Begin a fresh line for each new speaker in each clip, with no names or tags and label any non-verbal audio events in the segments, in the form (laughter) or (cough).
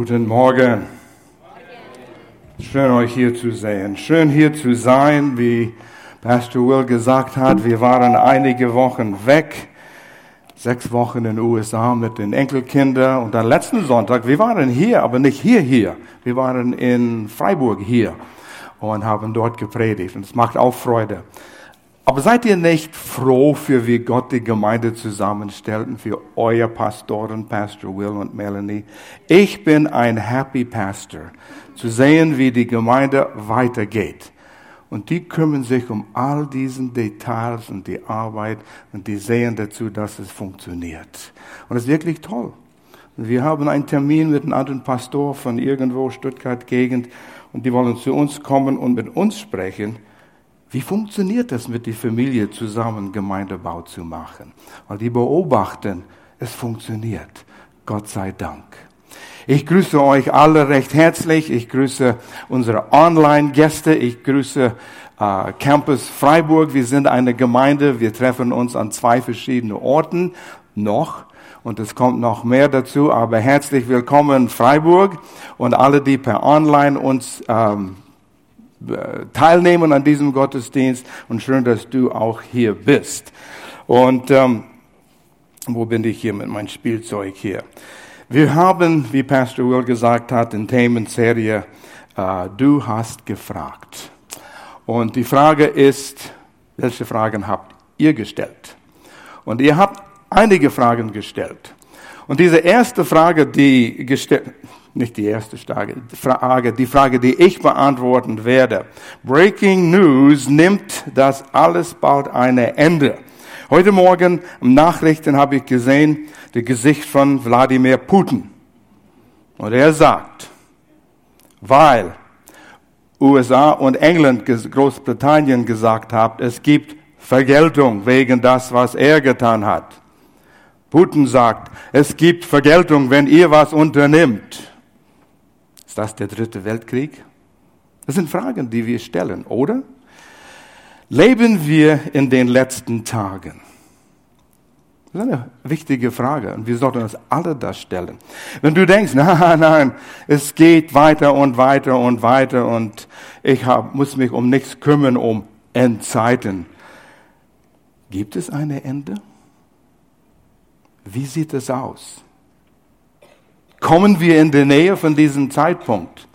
Guten Morgen. Schön euch hier zu sehen. Schön hier zu sein, wie Pastor Will gesagt hat. Wir waren einige Wochen weg. Sechs Wochen in den USA mit den Enkelkindern. Und dann letzten Sonntag, wir waren hier, aber nicht hier, hier. Wir waren in Freiburg hier und haben dort gepredigt. Und es macht auch Freude. Aber seid ihr nicht froh, für wie Gott die Gemeinde zusammenstellt und für euer Pastoren, Pastor Will und Melanie? Ich bin ein Happy Pastor, zu sehen, wie die Gemeinde weitergeht. Und die kümmern sich um all diesen Details und die Arbeit und die sehen dazu, dass es funktioniert. Und es ist wirklich toll. Wir haben einen Termin mit einem anderen Pastor von irgendwo, Stuttgart Gegend, und die wollen zu uns kommen und mit uns sprechen. Wie funktioniert das mit der Familie zusammen Gemeindebau zu machen? Weil die beobachten, es funktioniert. Gott sei Dank. Ich grüße euch alle recht herzlich. Ich grüße unsere Online-Gäste. Ich grüße äh, Campus Freiburg. Wir sind eine Gemeinde. Wir treffen uns an zwei verschiedenen Orten noch. Und es kommt noch mehr dazu. Aber herzlich willkommen Freiburg und alle, die per Online uns ähm, teilnehmen an diesem Gottesdienst. Und schön, dass du auch hier bist. Und ähm, wo bin ich hier mit meinem Spielzeug hier? Wir haben, wie Pastor Will gesagt hat, in Themenserie äh, Du hast gefragt. Und die Frage ist, welche Fragen habt ihr gestellt? Und ihr habt einige Fragen gestellt. Und diese erste Frage, die gestellt, nicht die erste Frage, die Frage, die ich beantworten werde. Breaking News nimmt das alles bald ein Ende. Heute Morgen im Nachrichten habe ich gesehen, das Gesicht von Wladimir Putin. Und er sagt, weil USA und England, Großbritannien gesagt haben, es gibt Vergeltung wegen das, was er getan hat. Putin sagt, es gibt Vergeltung, wenn ihr was unternimmt. Ist das der dritte Weltkrieg? Das sind Fragen, die wir stellen, oder? Leben wir in den letzten Tagen? Das ist eine wichtige Frage und wir sollten uns alle das stellen. Wenn du denkst, (laughs) nein, nein, es geht weiter und weiter und weiter und ich hab, muss mich um nichts kümmern, um Endzeiten. Gibt es ein Ende? Wie sieht es aus? Kommen wir in die Nähe von diesem Zeitpunkt?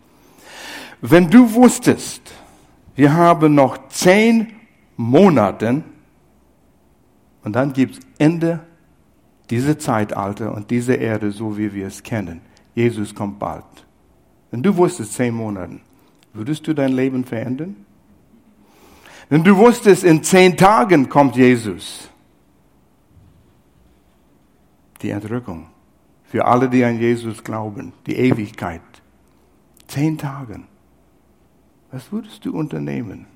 Wenn du wusstest, wir haben noch zehn Monate und dann gibt es Ende dieser Zeitalter und dieser Erde, so wie wir es kennen. Jesus kommt bald. Wenn du wusstest, zehn Monate, würdest du dein Leben verändern? Wenn du wusstest, in zehn Tagen kommt Jesus, die Entrückung für alle, die an Jesus glauben, die Ewigkeit. Zehn Tagen. Was würdest du unternehmen?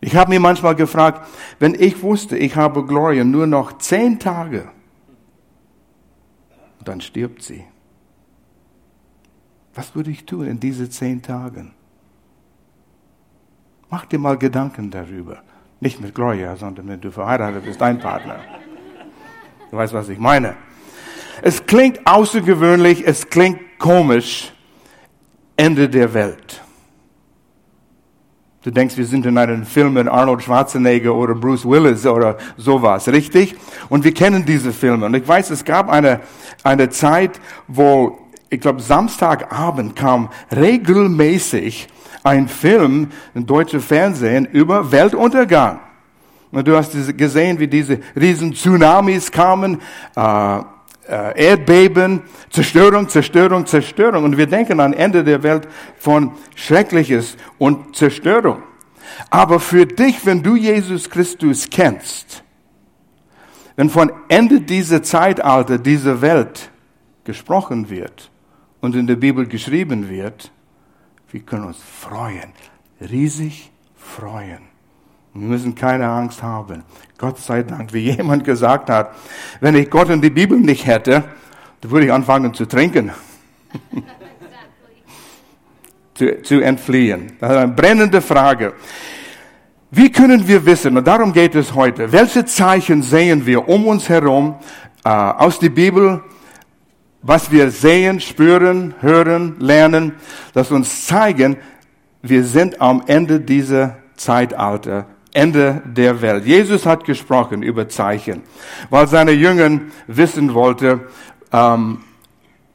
Ich habe mir manchmal gefragt, wenn ich wusste, ich habe Gloria nur noch zehn Tage, dann stirbt sie. Was würde ich tun in diesen zehn Tagen? Mach dir mal Gedanken darüber. Nicht mit Gloria, sondern wenn du verheiratet bist, dein Partner. Du weißt, was ich meine. Es klingt außergewöhnlich, es klingt komisch. Ende der Welt. Du denkst, wir sind in einem Film mit Arnold Schwarzenegger oder Bruce Willis oder sowas, richtig? Und wir kennen diese Filme. Und ich weiß, es gab eine, eine Zeit, wo, ich glaube, Samstagabend kam regelmäßig ein Film im deutschen Fernsehen über Weltuntergang. Und du hast gesehen, wie diese riesen Tsunamis kamen, äh, äh, Erdbeben, Zerstörung, Zerstörung, Zerstörung. Und wir denken an Ende der Welt von Schreckliches und Zerstörung. Aber für dich, wenn du Jesus Christus kennst, wenn von Ende dieser Zeitalter, dieser Welt gesprochen wird und in der Bibel geschrieben wird, wir können uns freuen, riesig freuen. Wir müssen keine Angst haben. Gott sei Dank, wie jemand gesagt hat, wenn ich Gott und die Bibel nicht hätte, dann würde ich anfangen zu trinken. zu, zu entfliehen. Das ist eine brennende Frage. Wie können wir wissen, und darum geht es heute, welche Zeichen sehen wir um uns herum äh, aus der Bibel was wir sehen, spüren, hören, lernen, das uns zeigen, wir sind am Ende dieser Zeitalter, Ende der Welt. Jesus hat gesprochen über Zeichen, weil seine Jünger wissen wollte, ähm,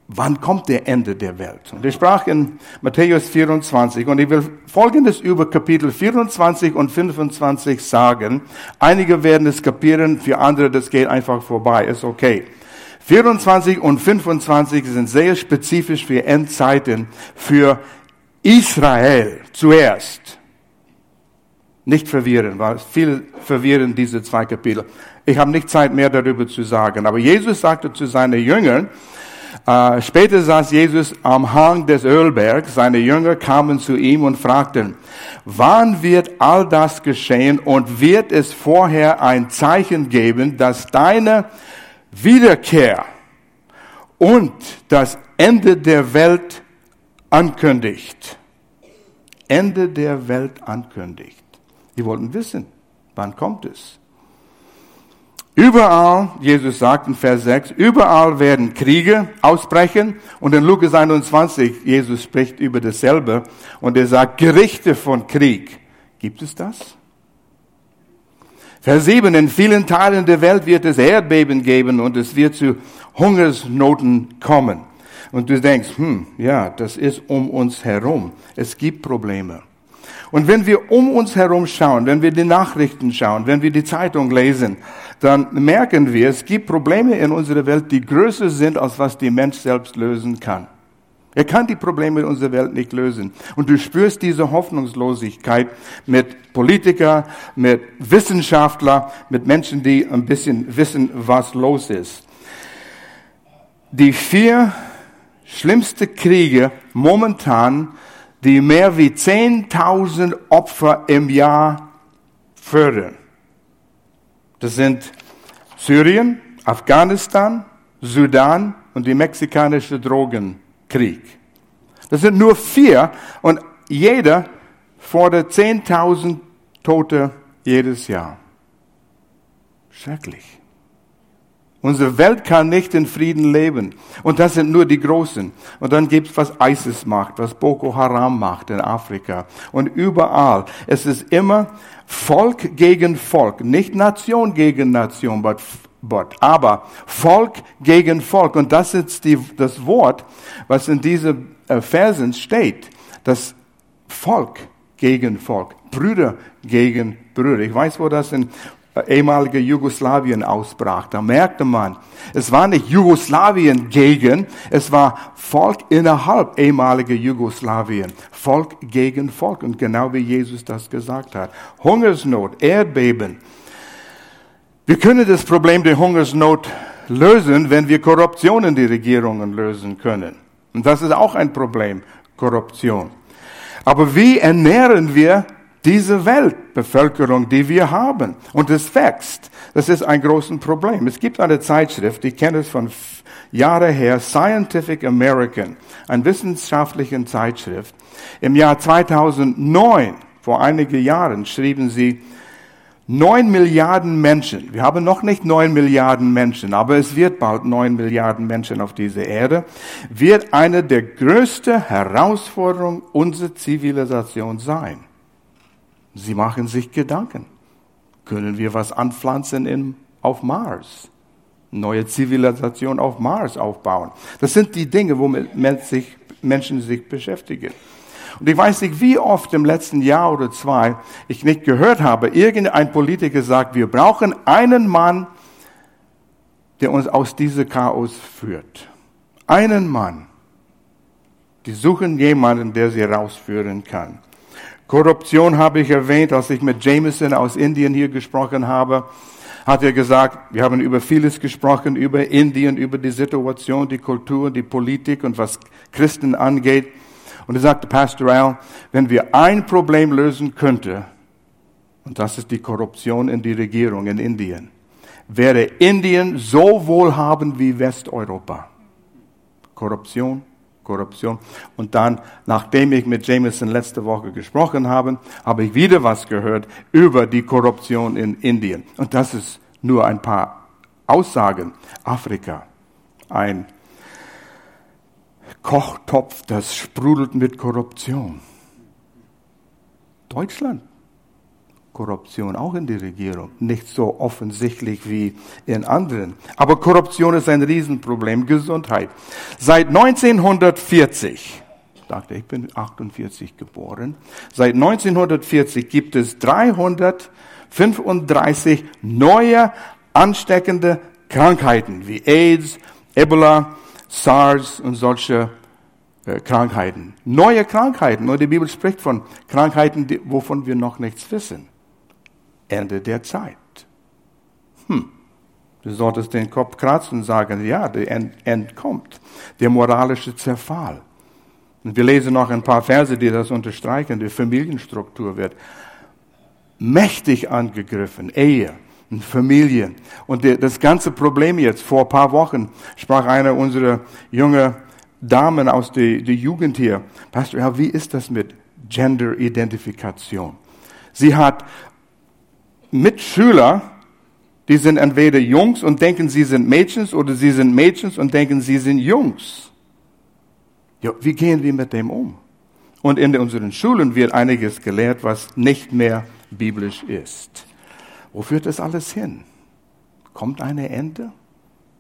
wann kommt der Ende der Welt? Und er sprach in Matthäus 24 und ich will Folgendes über Kapitel 24 und 25 sagen. Einige werden es kapieren, für andere, das geht einfach vorbei, ist okay. 24 und 25 sind sehr spezifisch für Endzeiten, für Israel zuerst. Nicht verwirren, weil viel verwirren diese zwei Kapitel. Ich habe nicht Zeit mehr darüber zu sagen. Aber Jesus sagte zu seinen Jüngern, äh, später saß Jesus am Hang des Ölbergs. Seine Jünger kamen zu ihm und fragten, wann wird all das geschehen und wird es vorher ein Zeichen geben, dass deine Wiederkehr und das Ende der Welt ankündigt? Ende der Welt ankündigt. Die wollten wissen, wann kommt es? Überall, Jesus sagt in Vers 6, überall werden Kriege ausbrechen. Und in Lukas 21, Jesus spricht über dasselbe. Und er sagt, Gerichte von Krieg. Gibt es das? Vers 7, in vielen Teilen der Welt wird es Erdbeben geben und es wird zu Hungersnoten kommen. Und du denkst, hm, ja, das ist um uns herum. Es gibt Probleme. Und wenn wir um uns herum schauen, wenn wir die Nachrichten schauen, wenn wir die Zeitung lesen, dann merken wir, es gibt Probleme in unserer Welt, die größer sind, als was die Mensch selbst lösen kann. Er kann die Probleme in unserer Welt nicht lösen. Und du spürst diese Hoffnungslosigkeit mit Politiker, mit Wissenschaftler, mit Menschen, die ein bisschen wissen, was los ist. Die vier schlimmste Kriege momentan die mehr wie 10.000 Opfer im Jahr fördern. Das sind Syrien, Afghanistan, Sudan und der mexikanische Drogenkrieg. Das sind nur vier und jeder fordert 10.000 Tote jedes Jahr. Schrecklich. Unsere Welt kann nicht in Frieden leben. Und das sind nur die Großen. Und dann gibt's was ISIS macht, was Boko Haram macht in Afrika. Und überall. Es ist immer Volk gegen Volk. Nicht Nation gegen Nation, but, but, aber Volk gegen Volk. Und das ist die, das Wort, was in diesen äh, Versen steht. Das Volk gegen Volk. Brüder gegen Brüder. Ich weiß, wo das in ehemalige Jugoslawien ausbrach. Da merkte man, es war nicht Jugoslawien gegen, es war Volk innerhalb ehemaliger Jugoslawien. Volk gegen Volk. Und genau wie Jesus das gesagt hat. Hungersnot, Erdbeben. Wir können das Problem der Hungersnot lösen, wenn wir Korruption in die Regierungen lösen können. Und das ist auch ein Problem, Korruption. Aber wie ernähren wir diese Weltbevölkerung, die wir haben. Und es wächst. Das ist ein großes Problem. Es gibt eine Zeitschrift, ich kenne es von Jahren her, Scientific American, eine wissenschaftliche Zeitschrift. Im Jahr 2009, vor einigen Jahren, schrieben sie, neun Milliarden Menschen, wir haben noch nicht neun Milliarden Menschen, aber es wird bald neun Milliarden Menschen auf dieser Erde, wird eine der größten Herausforderungen unserer Zivilisation sein. Sie machen sich Gedanken. Können wir was anpflanzen in, auf Mars? Neue Zivilisation auf Mars aufbauen. Das sind die Dinge, womit Menschen sich beschäftigen. Und ich weiß nicht, wie oft im letzten Jahr oder zwei ich nicht gehört habe, irgendein Politiker sagt, wir brauchen einen Mann, der uns aus diesem Chaos führt. Einen Mann. Die suchen jemanden, der sie rausführen kann. Korruption habe ich erwähnt, als ich mit Jameson aus Indien hier gesprochen habe, hat er gesagt, wir haben über vieles gesprochen, über Indien, über die Situation, die Kultur, die Politik und was Christen angeht. Und er sagte, Pastor Al, wenn wir ein Problem lösen könnten, und das ist die Korruption in die Regierung in Indien, wäre Indien so wohlhabend wie Westeuropa. Korruption, Korruption. Und dann, nachdem ich mit Jameson letzte Woche gesprochen habe, habe ich wieder was gehört über die Korruption in Indien. Und das ist nur ein paar Aussagen. Afrika, ein Kochtopf, das sprudelt mit Korruption. Deutschland. Korruption auch in der Regierung. Nicht so offensichtlich wie in anderen. Aber Korruption ist ein Riesenproblem. Gesundheit. Seit 1940, ich dachte, ich bin 48 geboren, seit 1940 gibt es 335 neue ansteckende Krankheiten wie AIDS, Ebola, SARS und solche äh, Krankheiten. Neue Krankheiten. Und die Bibel spricht von Krankheiten, wovon wir noch nichts wissen. Ende der Zeit. Hm. Du solltest den Kopf kratzen und sagen, ja, der End, kommt. Der moralische Zerfall. Und wir lesen noch ein paar Verse, die das unterstreichen. Die Familienstruktur wird mächtig angegriffen. Ehe und Familie. Und das ganze Problem jetzt, vor ein paar Wochen sprach eine unserer jungen Damen aus der, der Jugend hier, Pastor, ja, wie ist das mit Gender-Identifikation? Sie hat Mitschüler, die sind entweder Jungs und denken, sie sind Mädchens oder sie sind Mädchens und denken, sie sind Jungs. Ja, wie gehen wir mit dem um? Und in unseren Schulen wird einiges gelehrt, was nicht mehr biblisch ist. Wo führt das alles hin? Kommt eine Ende?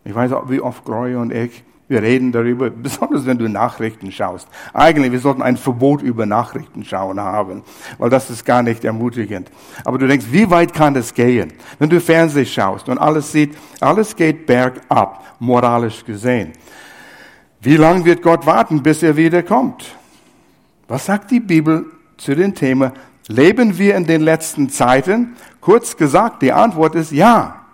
Ich weiß auch, wie oft Gloria und ich wir reden darüber, besonders wenn du Nachrichten schaust. Eigentlich, wir sollten ein Verbot über Nachrichten schauen haben, weil das ist gar nicht ermutigend. Aber du denkst, wie weit kann das gehen? Wenn du Fernsehen schaust und alles sieht, alles geht bergab, moralisch gesehen. Wie lange wird Gott warten, bis er wiederkommt? Was sagt die Bibel zu dem Thema? Leben wir in den letzten Zeiten? Kurz gesagt, die Antwort ist ja.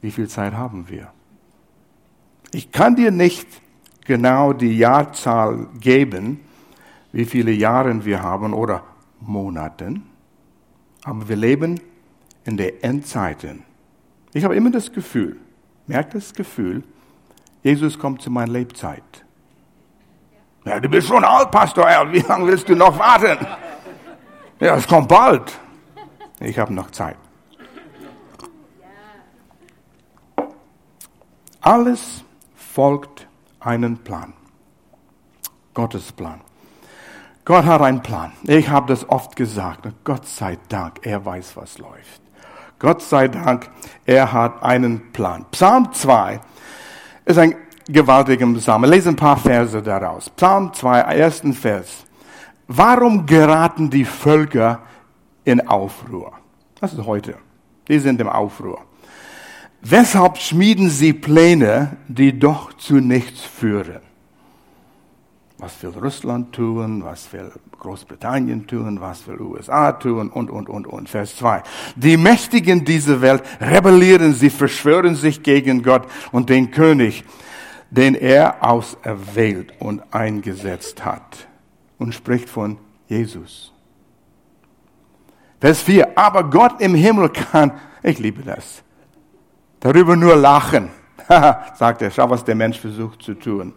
Wie viel Zeit haben wir? Ich kann dir nicht genau die Jahrzahl geben, wie viele Jahre wir haben oder Monaten, aber wir leben in der Endzeiten. Ich habe immer das Gefühl, merkt das Gefühl, Jesus kommt zu meiner Lebzeit. Ja, du bist schon alt, Pastor wie lange willst du noch warten? Ja, es kommt bald. Ich habe noch Zeit. Alles folgt einen Plan. Gottes Plan. Gott hat einen Plan. Ich habe das oft gesagt. Gott sei Dank, er weiß, was läuft. Gott sei Dank, er hat einen Plan. Psalm 2 ist ein gewaltiger Psalm. Wir lesen ein paar Verse daraus. Psalm 2, ersten Vers. Warum geraten die Völker in Aufruhr? Das ist heute. Die sind im Aufruhr. Weshalb schmieden sie Pläne, die doch zu nichts führen? Was will Russland tun? Was will Großbritannien tun? Was will USA tun? Und, und, und, und. Vers 2. Die Mächtigen dieser Welt rebellieren, sie verschwören sich gegen Gott und den König, den er auserwählt und eingesetzt hat. Und spricht von Jesus. Vers 4. Aber Gott im Himmel kann, ich liebe das, darüber nur lachen. (laughs) sagt er, schau, was der Mensch versucht zu tun.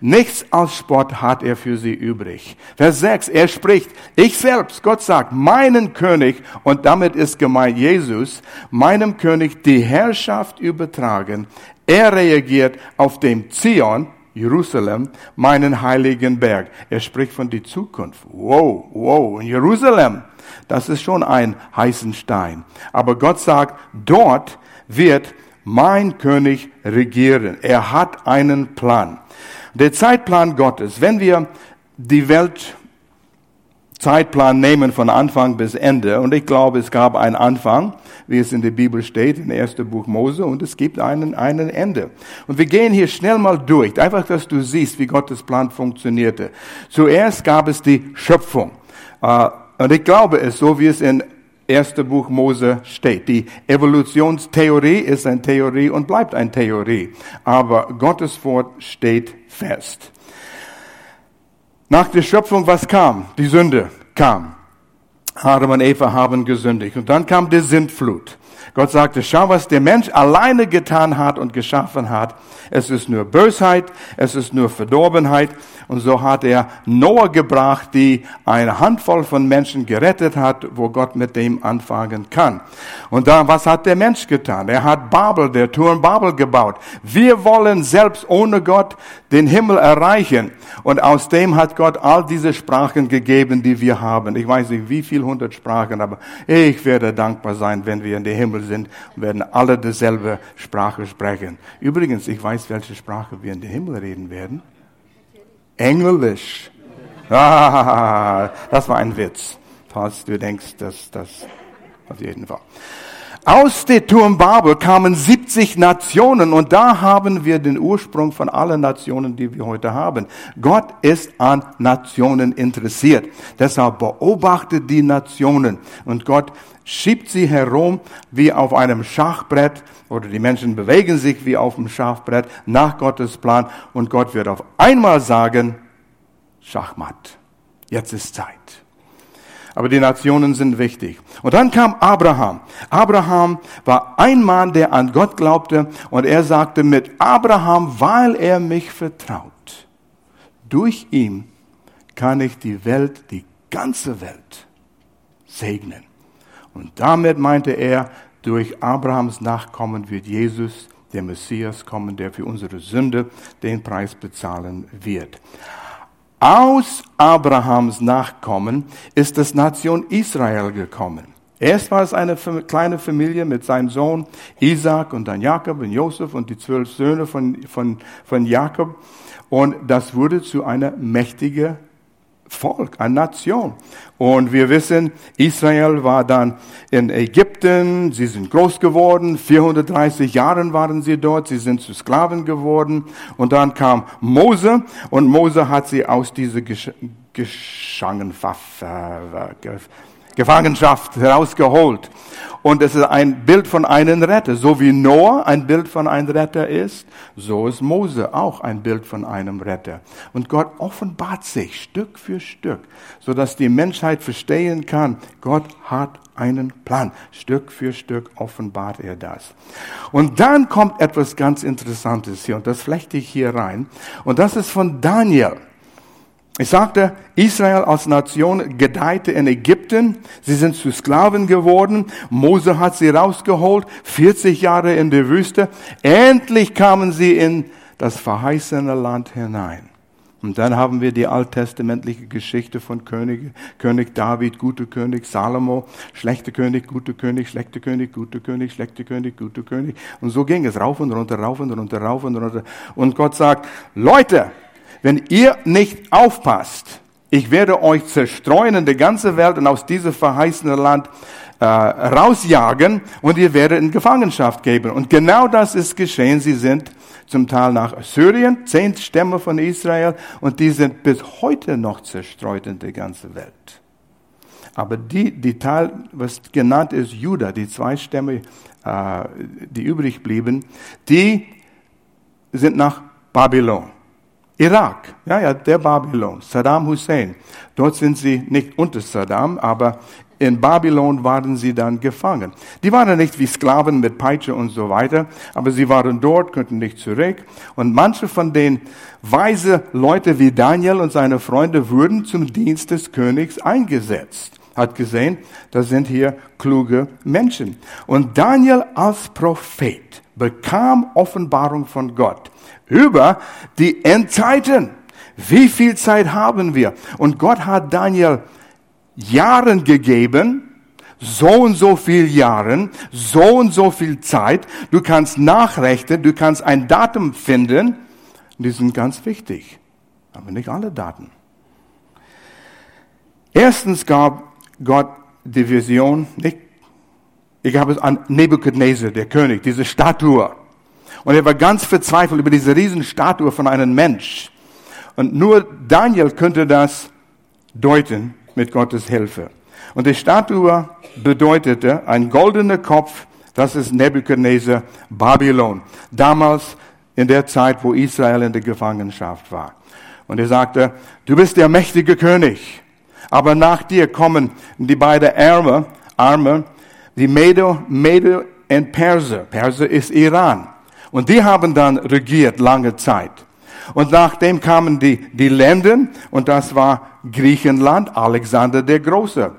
Nichts als Spott hat er für sie übrig. Vers 6, er spricht, ich selbst, Gott sagt, meinen König, und damit ist gemeint Jesus, meinem König die Herrschaft übertragen. Er reagiert auf dem Zion, Jerusalem, meinen heiligen Berg. Er spricht von die Zukunft. Wow, wow, in Jerusalem, das ist schon ein heißen Stein. Aber Gott sagt, dort wird mein König regieren. Er hat einen Plan. Der Zeitplan Gottes, wenn wir die Welt Zeitplan nehmen von Anfang bis Ende. Und ich glaube, es gab einen Anfang, wie es in der Bibel steht, im ersten Buch Mose, und es gibt einen, einen Ende. Und wir gehen hier schnell mal durch, einfach, dass du siehst, wie Gottes Plan funktionierte. Zuerst gab es die Schöpfung. Äh, und ich glaube es, so wie es in erste Buch Mose steht. Die Evolutionstheorie ist eine Theorie und bleibt eine Theorie. Aber Gottes Wort steht fest. Nach der Schöpfung, was kam? Die Sünde kam. Adam und Eva haben gesündigt. Und dann kam die Sintflut. Gott sagte, schau, was der Mensch alleine getan hat und geschaffen hat. Es ist nur Bösheit, es ist nur Verdorbenheit. Und so hat er Noah gebracht, die eine Handvoll von Menschen gerettet hat, wo Gott mit dem anfangen kann. Und da, was hat der Mensch getan? Er hat Babel, der Turm Babel gebaut. Wir wollen selbst ohne Gott den Himmel erreichen. Und aus dem hat Gott all diese Sprachen gegeben, die wir haben. Ich weiß nicht, wie viel hundert Sprachen, aber ich werde dankbar sein, wenn wir in den Himmel sind und werden alle dieselbe Sprache sprechen. Übrigens, ich weiß, welche Sprache wir in den Himmel reden werden. Englisch. Ah, (laughs) das war ein Witz. Falls du denkst, dass das auf jeden Fall. Aus der Turm Babel kamen 70 Nationen und da haben wir den Ursprung von allen Nationen, die wir heute haben. Gott ist an Nationen interessiert. Deshalb beobachtet die Nationen und Gott schiebt sie herum wie auf einem Schachbrett oder die Menschen bewegen sich wie auf dem Schachbrett nach Gottes Plan und Gott wird auf einmal sagen, Schachmatt, jetzt ist Zeit. Aber die Nationen sind wichtig. Und dann kam Abraham. Abraham war ein Mann, der an Gott glaubte und er sagte mit Abraham, weil er mich vertraut. Durch ihn kann ich die Welt, die ganze Welt segnen. Und damit meinte er, durch Abrahams Nachkommen wird Jesus, der Messias, kommen, der für unsere Sünde den Preis bezahlen wird. Aus Abrahams Nachkommen ist das Nation Israel gekommen. Erst war es eine kleine Familie mit seinem Sohn Isaac und dann Jakob und Josef und die zwölf Söhne von, von, von Jakob. Und das wurde zu einer mächtigen Volk, eine Nation. Und wir wissen, Israel war dann in Ägypten, sie sind groß geworden, 430 Jahre waren sie dort, sie sind zu Sklaven geworden. Und dann kam Mose und Mose hat sie aus dieser Gesch Geschangenschaft, äh, Gefangenschaft herausgeholt. Und es ist ein Bild von einem Retter. So wie Noah ein Bild von einem Retter ist, so ist Mose auch ein Bild von einem Retter. Und Gott offenbart sich Stück für Stück, so dass die Menschheit verstehen kann, Gott hat einen Plan. Stück für Stück offenbart er das. Und dann kommt etwas ganz Interessantes hier, und das flechte ich hier rein. Und das ist von Daniel. Ich sagte, Israel als Nation gedeihte in Ägypten. Sie sind zu Sklaven geworden. Mose hat sie rausgeholt. 40 Jahre in der Wüste. Endlich kamen sie in das verheißene Land hinein. Und dann haben wir die alttestamentliche Geschichte von König, König David, guter König, Salomo, schlechter König, guter König, schlechter König, guter König, schlechter König, guter König. Und so ging es rauf und runter, rauf und runter, rauf und runter. Und Gott sagt, Leute, wenn ihr nicht aufpasst, ich werde euch zerstreuen in die ganze Welt und aus diesem verheißenen Land äh, rausjagen und ihr werdet in Gefangenschaft geben. Und genau das ist geschehen. Sie sind zum Teil nach Syrien, zehn Stämme von Israel, und die sind bis heute noch zerstreut in die ganze Welt. Aber die, die Teil, was genannt ist Juda, die zwei Stämme, äh, die übrig blieben, die sind nach Babylon. Irak, ja, ja, der Babylon, Saddam Hussein. Dort sind sie nicht unter Saddam, aber in Babylon waren sie dann gefangen. Die waren nicht wie Sklaven mit Peitsche und so weiter, aber sie waren dort, könnten nicht zurück. Und manche von den weise Leute wie Daniel und seine Freunde wurden zum Dienst des Königs eingesetzt. Hat gesehen, das sind hier kluge Menschen. Und Daniel als Prophet bekam Offenbarung von Gott über die Endzeiten. Wie viel Zeit haben wir? Und Gott hat Daniel Jahren gegeben, so und so viel Jahren, so und so viel Zeit. Du kannst nachrechnen, du kannst ein Datum finden. Die sind ganz wichtig, aber nicht alle Daten. Erstens gab Gott die Vision, nicht, ich habe es an Nebuchadnezzar, der König, diese Statue. Und er war ganz verzweifelt über diese Riesenstatue von einem Mensch. Und nur Daniel könnte das deuten mit Gottes Hilfe. Und die Statue bedeutete ein goldener Kopf, das ist Nebuchadnezzar, Babylon. Damals in der Zeit, wo Israel in der Gefangenschaft war. Und er sagte, du bist der mächtige König. Aber nach dir kommen die beiden Arme, Arme die Medo, Medo und Perser. Perser ist Iran. Und die haben dann regiert lange Zeit. Und nachdem kamen die, die Länder, und das war Griechenland, Alexander der Große.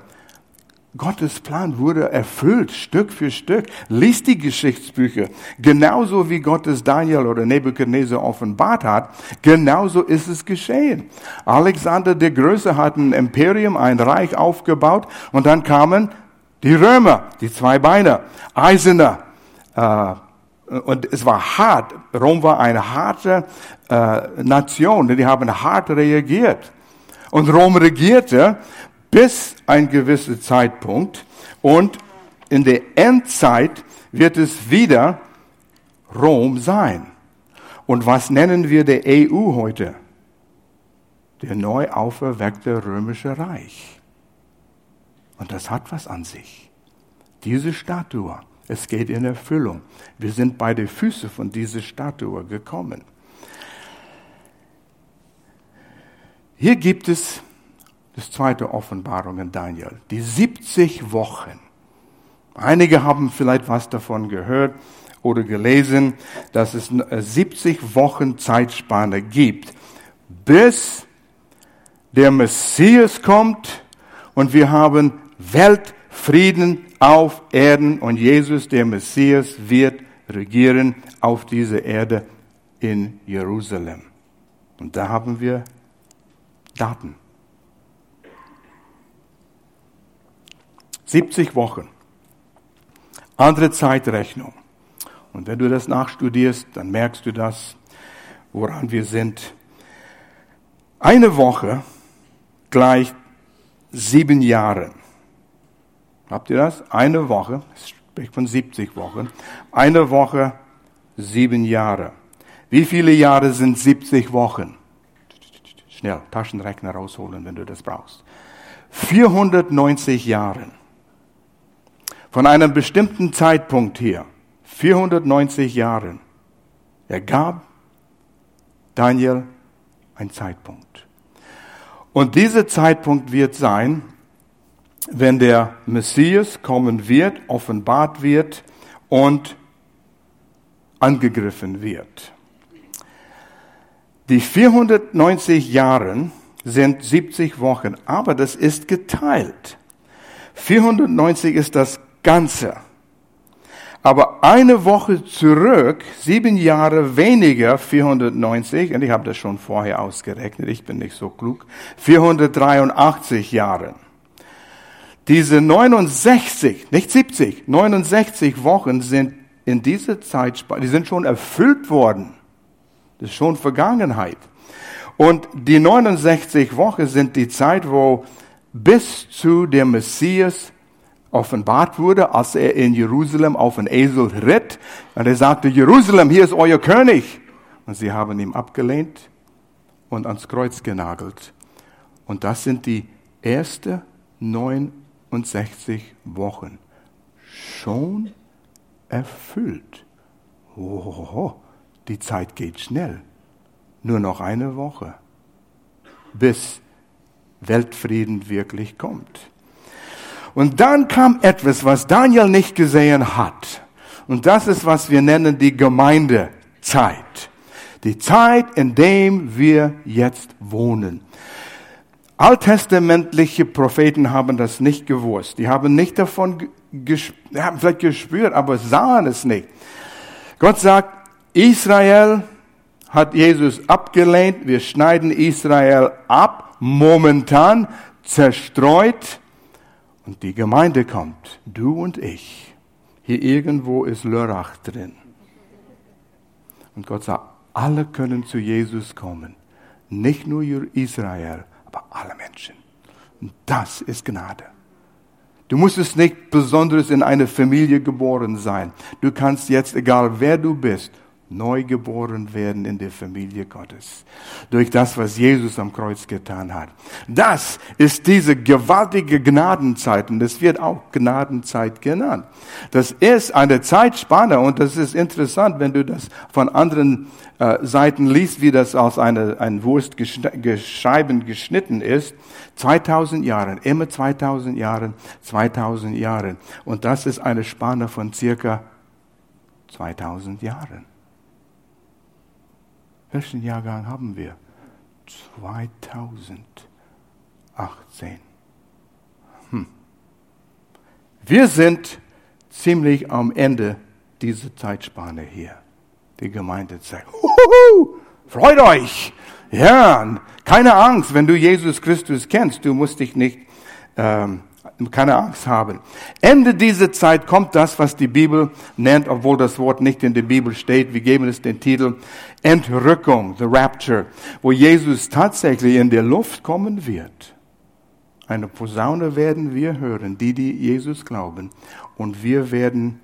Gottes Plan wurde erfüllt, Stück für Stück. Lies die Geschichtsbücher. Genauso wie Gottes Daniel oder Nebuchadnezzar offenbart hat, genauso ist es geschehen. Alexander der Größe hat ein Imperium, ein Reich aufgebaut und dann kamen die Römer, die zwei Beine, Eisener. Äh, und es war hart. Rom war eine harte äh, Nation. Die haben hart reagiert. Und Rom regierte bis ein gewisser Zeitpunkt. Und in der Endzeit wird es wieder Rom sein. Und was nennen wir der EU heute? Der neu auferweckte römische Reich. Und das hat was an sich. Diese Statue, es geht in Erfüllung. Wir sind bei den Füßen von dieser Statue gekommen. Hier gibt es das zweite Offenbarung in Daniel, die 70 Wochen. Einige haben vielleicht was davon gehört oder gelesen, dass es 70 Wochen Zeitspanne gibt, bis der Messias kommt und wir haben Weltfrieden auf Erden und Jesus, der Messias, wird regieren auf dieser Erde in Jerusalem. Und da haben wir Daten. 70 Wochen. Andere Zeitrechnung. Und wenn du das nachstudierst, dann merkst du das, woran wir sind. Eine Woche gleicht sieben Jahren. Habt ihr das? Eine Woche, ich spreche von 70 Wochen. Eine Woche, sieben Jahre. Wie viele Jahre sind 70 Wochen? Schnell, Taschenrechner rausholen, wenn du das brauchst. 490 Jahre. Von einem bestimmten Zeitpunkt hier, 490 Jahren, ergab Daniel ein Zeitpunkt. Und dieser Zeitpunkt wird sein, wenn der Messias kommen wird, offenbart wird und angegriffen wird. Die 490 Jahre sind 70 Wochen, aber das ist geteilt. 490 ist das Ganze. Aber eine Woche zurück, sieben Jahre weniger, 490, und ich habe das schon vorher ausgerechnet, ich bin nicht so klug, 483 Jahre. Diese 69, nicht 70, 69 Wochen sind in dieser Zeit, die sind schon erfüllt worden. Das ist schon Vergangenheit. Und die 69 Wochen sind die Zeit, wo bis zu der Messias offenbart wurde, als er in Jerusalem auf einen Esel ritt. Und er sagte, Jerusalem, hier ist euer König. Und sie haben ihn abgelehnt und ans Kreuz genagelt. Und das sind die ersten 69 Wochen. Schon erfüllt. Oh, die Zeit geht schnell. Nur noch eine Woche, bis Weltfrieden wirklich kommt. Und dann kam etwas, was Daniel nicht gesehen hat. Und das ist, was wir nennen die Gemeindezeit. Die Zeit, in dem wir jetzt wohnen. Alttestamentliche Propheten haben das nicht gewusst. Die haben nicht davon gespürt, haben vielleicht gespürt, aber sahen es nicht. Gott sagt, Israel hat Jesus abgelehnt. Wir schneiden Israel ab, momentan zerstreut. Und die Gemeinde kommt, du und ich. Hier irgendwo ist Lörrach drin. Und Gott sagt, alle können zu Jesus kommen. Nicht nur Israel, aber alle Menschen. Und das ist Gnade. Du musstest nicht besonders in einer Familie geboren sein. Du kannst jetzt, egal wer du bist, neugeboren werden in der Familie Gottes. Durch das, was Jesus am Kreuz getan hat. Das ist diese gewaltige Gnadenzeit und das wird auch Gnadenzeit genannt. Das ist eine Zeitspanne und das ist interessant, wenn du das von anderen äh, Seiten liest, wie das aus einer ein Wurstscheiben geschnitten ist. 2000 Jahren, immer 2000 Jahren, 2000 Jahren. Und das ist eine Spanne von circa 2000 Jahren. Welchen Jahrgang haben wir? 2018. Hm. Wir sind ziemlich am Ende dieser Zeitspanne hier. Die Gemeinde sagt, Huhuhu, freut euch. Ja, keine Angst, wenn du Jesus Christus kennst, du musst dich nicht ähm, keine Angst haben. Ende dieser Zeit kommt das, was die Bibel nennt, obwohl das Wort nicht in der Bibel steht. Wir geben es den Titel Entrückung, the Rapture, wo Jesus tatsächlich in der Luft kommen wird. Eine Posaune werden wir hören, die, die Jesus glauben. Und wir werden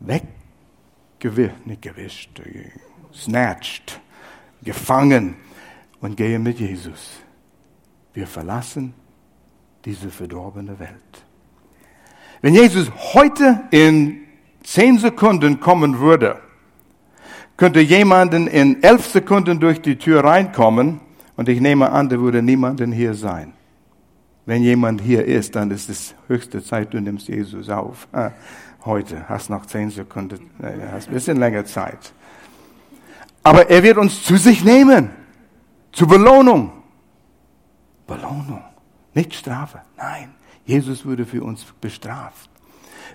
weggewischt, nicht gewischt, snatched, gefangen und gehen mit Jesus. Wir verlassen diese verdorbene Welt. Wenn Jesus heute in zehn Sekunden kommen würde, könnte jemanden in elf Sekunden durch die Tür reinkommen und ich nehme an, da würde niemanden hier sein. Wenn jemand hier ist, dann ist es höchste Zeit, du nimmst Jesus auf. Heute hast noch zehn Sekunden, hast ein bisschen länger Zeit. Aber er wird uns zu sich nehmen, zur Belohnung. Belohnung. Nicht Strafe, nein. Jesus wurde für uns bestraft.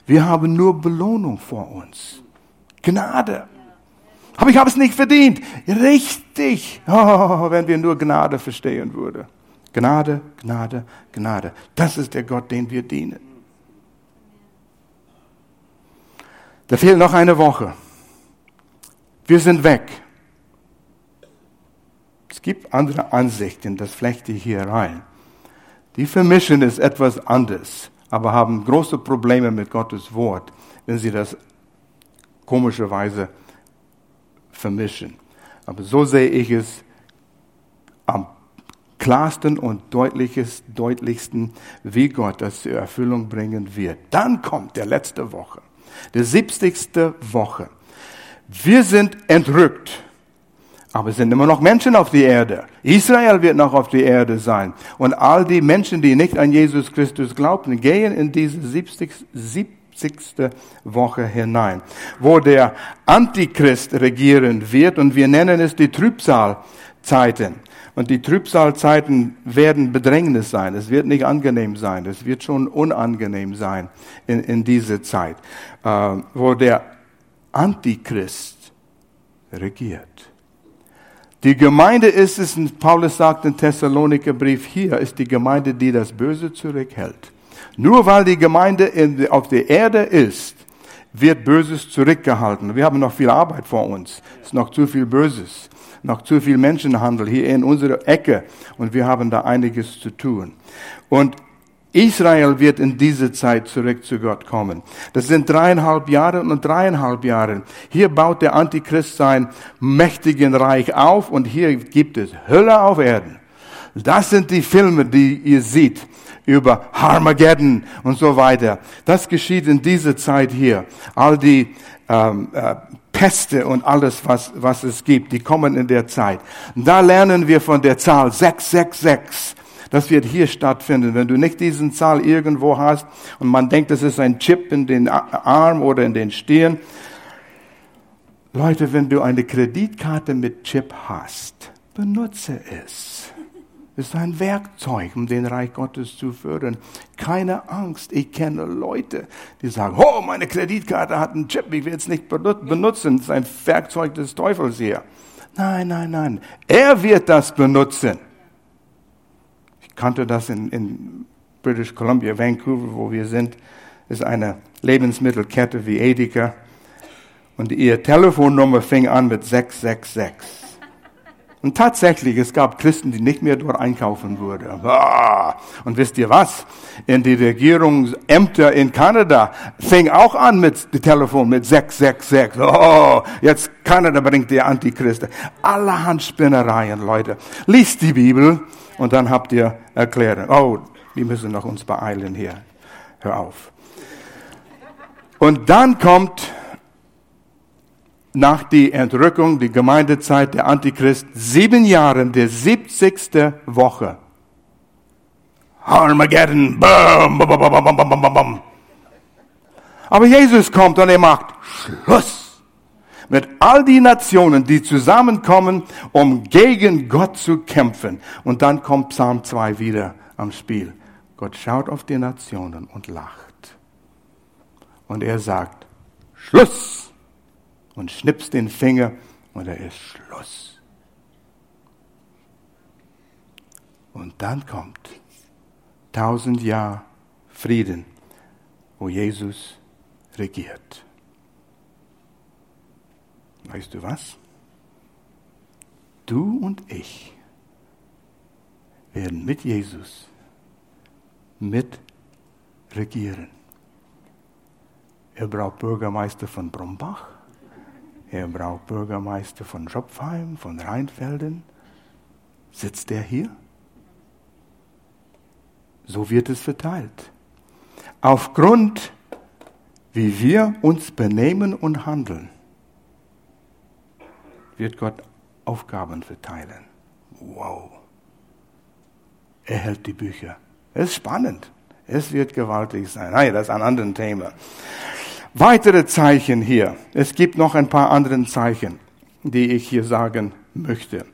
Wir haben nur Belohnung vor uns. Gnade. Aber ich habe es nicht verdient. Richtig. (laughs) Oh, wenn wir nur Gnade verstehen würden. Gnade, Gnade, Gnade. Das ist der Gott, den wir dienen. Da fehlt noch eine Woche. Wir sind weg. Es gibt andere Ansichten, das flechte ich hier rein. Die vermischen es etwas anders, aber haben große Probleme mit Gottes Wort, wenn sie das komischerweise vermischen. Aber so sehe ich es am klarsten und deutlichsten, wie Gott das zur Erfüllung bringen wird. Dann kommt der letzte Woche, der siebzigste Woche. Wir sind entrückt aber es sind immer noch Menschen auf der Erde. Israel wird noch auf der Erde sein. Und all die Menschen, die nicht an Jesus Christus glauben, gehen in diese 70, 70. Woche hinein, wo der Antichrist regieren wird. Und wir nennen es die Trübsalzeiten. Und die Trübsalzeiten werden Bedrängnis sein. Es wird nicht angenehm sein. Es wird schon unangenehm sein in, in dieser Zeit, äh, wo der Antichrist regiert. Die Gemeinde ist es, Paulus sagt im Thessaloniker Brief, hier ist die Gemeinde, die das Böse zurückhält. Nur weil die Gemeinde in, auf der Erde ist, wird Böses zurückgehalten. Wir haben noch viel Arbeit vor uns. Es ist noch zu viel Böses, noch zu viel Menschenhandel hier in unserer Ecke und wir haben da einiges zu tun. Und Israel wird in diese Zeit zurück zu Gott kommen. Das sind dreieinhalb Jahre und dreieinhalb Jahre. Hier baut der Antichrist sein mächtigen Reich auf und hier gibt es Hölle auf Erden. Das sind die Filme, die ihr seht über Armageddon und so weiter. Das geschieht in dieser Zeit hier. All die ähm, äh, Peste und alles, was, was es gibt, die kommen in der Zeit. Da lernen wir von der Zahl 666. Das wird hier stattfinden. Wenn du nicht diesen Zahl irgendwo hast und man denkt, das ist ein Chip in den Arm oder in den Stirn. Leute, wenn du eine Kreditkarte mit Chip hast, benutze es. Es ist ein Werkzeug, um den Reich Gottes zu führen. Keine Angst. Ich kenne Leute, die sagen, oh, meine Kreditkarte hat einen Chip, ich will es nicht benutzen. Es ist ein Werkzeug des Teufels hier. Nein, nein, nein. Er wird das benutzen kannte das in, in British Columbia, Vancouver, wo wir sind, ist eine Lebensmittelkette wie Edeka. Und ihre Telefonnummer fing an mit 666. Und tatsächlich, es gab Christen, die nicht mehr dort einkaufen würden. Und wisst ihr was? In die Regierungsämter in Kanada fing auch an mit dem Telefon mit 666. Oh, jetzt Kanada bringt die Antichristen. Allerhand Spinnereien, Leute. Liest die Bibel und dann habt ihr Erklärung. Oh, wir müssen noch uns beeilen hier. Hör auf. Und dann kommt nach die Entrückung, die Gemeindezeit der Antichrist, sieben Jahren der 70. Woche. Armageddon, bam, bam, bam, bam, bam, bam, bam. Aber Jesus kommt und er macht Schluss mit all die Nationen, die zusammenkommen, um gegen Gott zu kämpfen. Und dann kommt Psalm 2 wieder am Spiel. Gott schaut auf die Nationen und lacht. Und er sagt, Schluss! und schnippst den Finger und er ist Schluss. Und dann kommt tausend Jahre Frieden, wo Jesus regiert. Weißt du was? Du und ich werden mit Jesus mit regieren. Er braucht Bürgermeister von Brombach. Er braucht Bürgermeister von Schopfheim, von Rheinfelden. Sitzt er hier? So wird es verteilt. Aufgrund, wie wir uns benehmen und handeln, wird Gott Aufgaben verteilen. Wow. Er hält die Bücher. Es ist spannend. Es wird gewaltig sein. Nein, das ist ein anderes Thema. Weitere Zeichen hier. Es gibt noch ein paar andere Zeichen, die ich hier sagen möchte.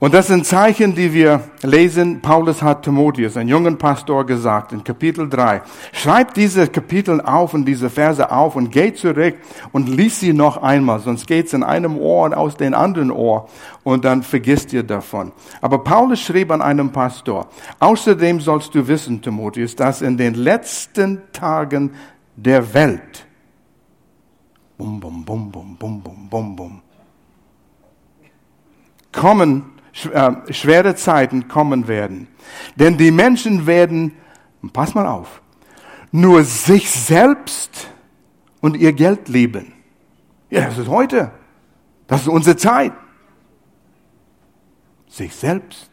Und das sind Zeichen, die wir lesen. Paulus hat Timotheus, einen jungen Pastor, gesagt in Kapitel 3. Schreib diese Kapitel auf und diese Verse auf und geh zurück und lies sie noch einmal, sonst geht's in einem Ohr und aus dem anderen Ohr und dann vergisst ihr davon. Aber Paulus schrieb an einem Pastor, außerdem sollst du wissen, Timotheus, dass in den letzten Tagen der Welt. Bum, bum, bum, bum, bum, bum, bum, bum. Kommen, schwere Zeiten kommen werden. Denn die Menschen werden, pass mal auf, nur sich selbst und ihr Geld lieben. Ja, das ist heute. Das ist unsere Zeit. Sich selbst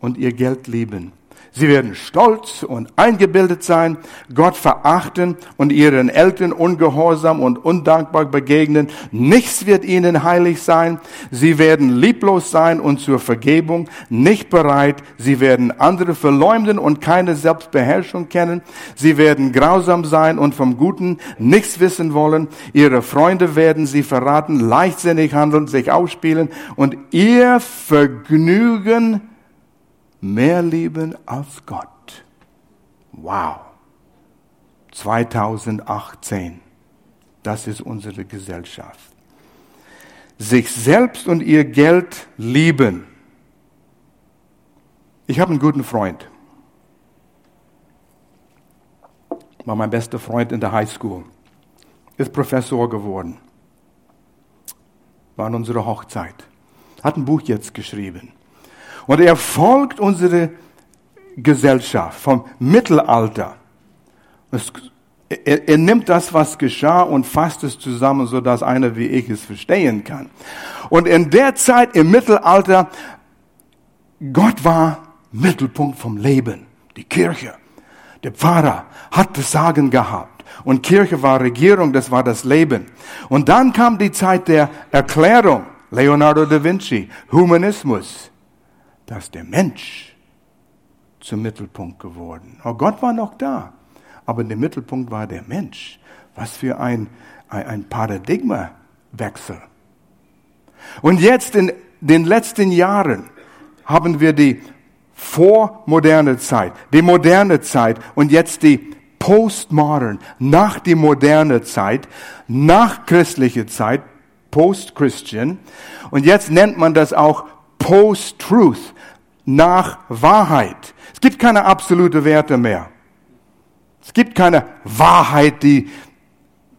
und ihr Geld lieben. Sie werden stolz und eingebildet sein, Gott verachten und ihren Eltern ungehorsam und undankbar begegnen. Nichts wird ihnen heilig sein. Sie werden lieblos sein und zur Vergebung nicht bereit. Sie werden andere verleumden und keine Selbstbeherrschung kennen. Sie werden grausam sein und vom Guten nichts wissen wollen. Ihre Freunde werden sie verraten, leichtsinnig handeln, sich ausspielen und ihr Vergnügen mehr lieben als Gott. Wow. 2018. Das ist unsere Gesellschaft. Sich selbst und ihr Geld lieben. Ich habe einen guten Freund. War mein bester Freund in der High School. Ist Professor geworden. War an unserer Hochzeit. Hat ein Buch jetzt geschrieben. Und er folgt unsere Gesellschaft vom Mittelalter. Es, er, er, nimmt das, was geschah und fasst es zusammen, so dass einer wie ich es verstehen kann. Und in der Zeit im Mittelalter, Gott war Mittelpunkt vom Leben, die Kirche. Der Pfarrer hat das Sagen gehabt. Und Kirche war Regierung, das war das Leben. Und dann kam die Zeit der Erklärung. Leonardo da Vinci, Humanismus dass der Mensch zum Mittelpunkt geworden. Oh, Gott war noch da, aber der Mittelpunkt war der Mensch. Was für ein, ein, Paradigmawechsel. Und jetzt in den letzten Jahren haben wir die vormoderne Zeit, die moderne Zeit und jetzt die postmodern, nach die moderne Zeit, nach christliche Zeit, post-Christian. Und jetzt nennt man das auch Post-Truth, nach Wahrheit. Es gibt keine absolute Werte mehr. Es gibt keine Wahrheit, die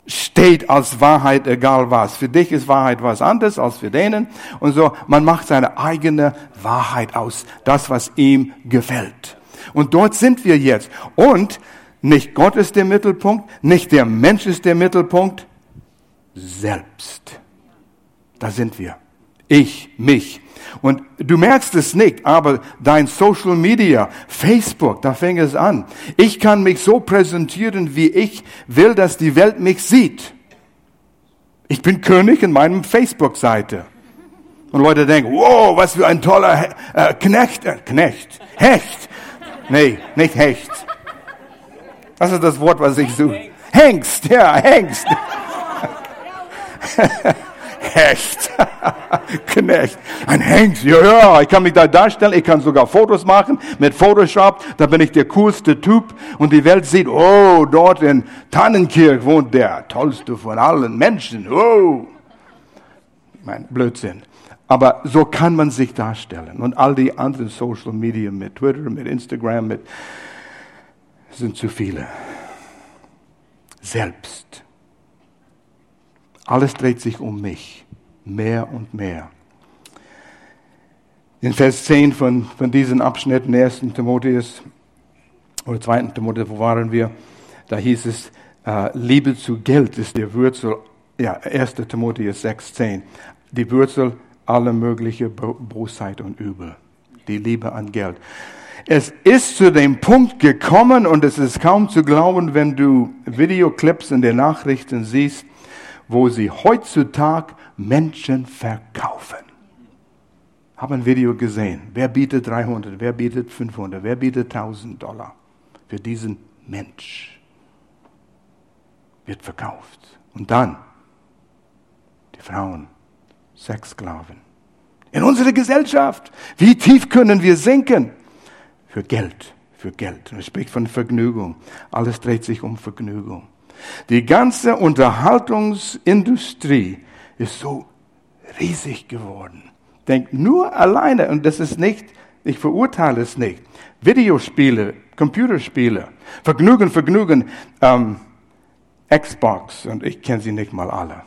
steht als Wahrheit, egal was. Für dich ist Wahrheit was anderes als für denen. Und so, man macht seine eigene Wahrheit aus. Das, was ihm gefällt. Und dort sind wir jetzt. Und nicht Gott ist der Mittelpunkt, nicht der Mensch ist der Mittelpunkt, selbst. Da sind wir. Ich, mich. Und du merkst es nicht, aber dein Social Media, Facebook, da fängt es an. Ich kann mich so präsentieren, wie ich will, dass die Welt mich sieht. Ich bin König in meinem Facebook-Seite. Und Leute denken, wow, was für ein toller äh, Knecht, äh, Knecht, Hecht. Nee, nicht Hecht. Das ist das Wort, was ich suche. Hengst, ja, Hengst. (laughs) Hecht. (laughs) Knecht. Ein Hengst. Ja, ja, ich kann mich da darstellen. Ich kann sogar Fotos machen mit Photoshop. Da bin ich der coolste Typ. Und die Welt sieht, oh, dort in Tannenkirch wohnt der tollste von allen Menschen. Oh. Mein Blödsinn. Aber so kann man sich darstellen. Und all die anderen Social Media mit Twitter, mit Instagram, mit sind zu viele. Selbst. Alles dreht sich um mich. Mehr und mehr. In Vers 10 von, von diesen Abschnitten 1. Timotheus oder 2. Timotheus, wo waren wir? Da hieß es, äh, Liebe zu Geld ist die Wurzel, ja, 1. Timotheus 6, 10. Die Wurzel aller möglichen Bosheit und Übel. Die Liebe an Geld. Es ist zu dem Punkt gekommen und es ist kaum zu glauben, wenn du Videoclips in den Nachrichten siehst, wo sie heutzutage Menschen verkaufen. Habe ein Video gesehen. Wer bietet 300? Wer bietet 500? Wer bietet 1000 Dollar für diesen Mensch? Wird verkauft. Und dann die Frauen, Sexsklaven. In unserer Gesellschaft. Wie tief können wir sinken? für Geld, für Geld. Er spricht von Vergnügung. Alles dreht sich um Vergnügung. Die ganze Unterhaltungsindustrie ist so riesig geworden. Denkt nur alleine, und das ist nicht, ich verurteile es nicht, Videospiele, Computerspiele, Vergnügen, Vergnügen, ähm, Xbox, und ich kenne sie nicht mal alle,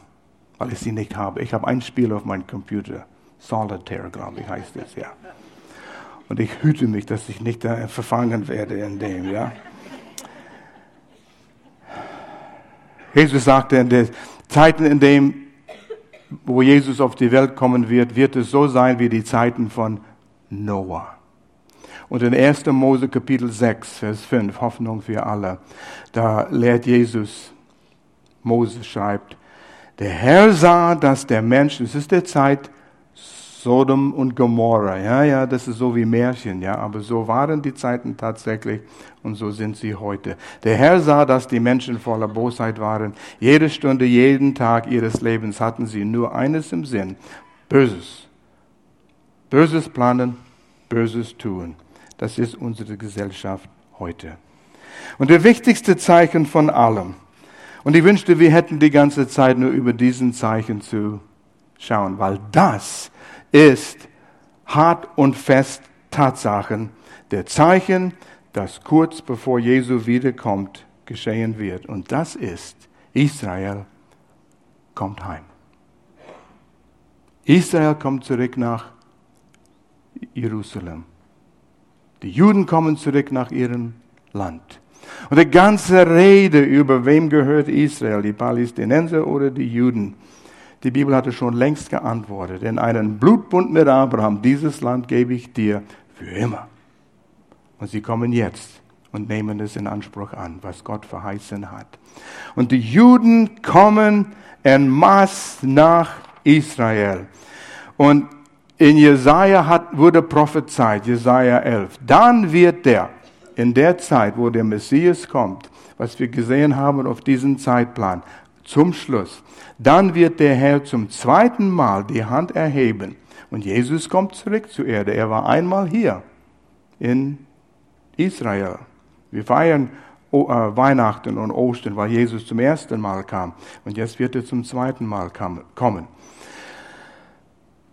weil ich sie nicht habe. Ich habe ein Spiel auf meinem Computer, Solitaire, glaube ich, heißt es, ja. Und ich hüte mich, dass ich nicht da verfangen werde in dem, ja. Jesus sagte, in den Zeiten, in dem, wo Jesus auf die Welt kommen wird, wird es so sein wie die Zeiten von Noah. Und in 1. Mose Kapitel 6, Vers 5, Hoffnung für alle, da lehrt Jesus, Mose schreibt, der Herr sah, dass der Mensch, es ist der Zeit Sodom und Gomorra. Ja, ja, das ist so wie Märchen, ja, aber so waren die Zeiten tatsächlich und so sind sie heute. Der Herr sah, dass die Menschen voller Bosheit waren. Jede Stunde, jeden Tag ihres Lebens hatten sie nur eines im Sinn. Böses. Böses planen, Böses tun. Das ist unsere Gesellschaft heute. Und der wichtigste Zeichen von allem, und ich wünschte, wir hätten die ganze Zeit nur über diesen Zeichen zu schauen, weil das ist hart und fest Tatsachen, der Zeichen, das kurz bevor Jesu wiederkommt, geschehen wird. Und das ist, Israel kommt heim. Israel kommt zurück nach Jerusalem. Die Juden kommen zurück nach ihrem Land. Und die ganze Rede über wem gehört Israel, die Palästinenser oder die Juden, die Bibel hatte schon längst geantwortet. In einen Blutbund mit Abraham, dieses Land gebe ich dir für immer. Und sie kommen jetzt und nehmen es in Anspruch an, was Gott verheißen hat. Und die Juden kommen en masse nach Israel. Und in Jesaja hat, wurde prophezeit, Jesaja 11. Dann wird der, in der Zeit, wo der Messias kommt, was wir gesehen haben auf diesem Zeitplan, zum Schluss. Dann wird der Herr zum zweiten Mal die Hand erheben und Jesus kommt zurück zur Erde. Er war einmal hier in Israel. Wir feiern äh, Weihnachten und Ostern, weil Jesus zum ersten Mal kam. Und jetzt wird er zum zweiten Mal kommen.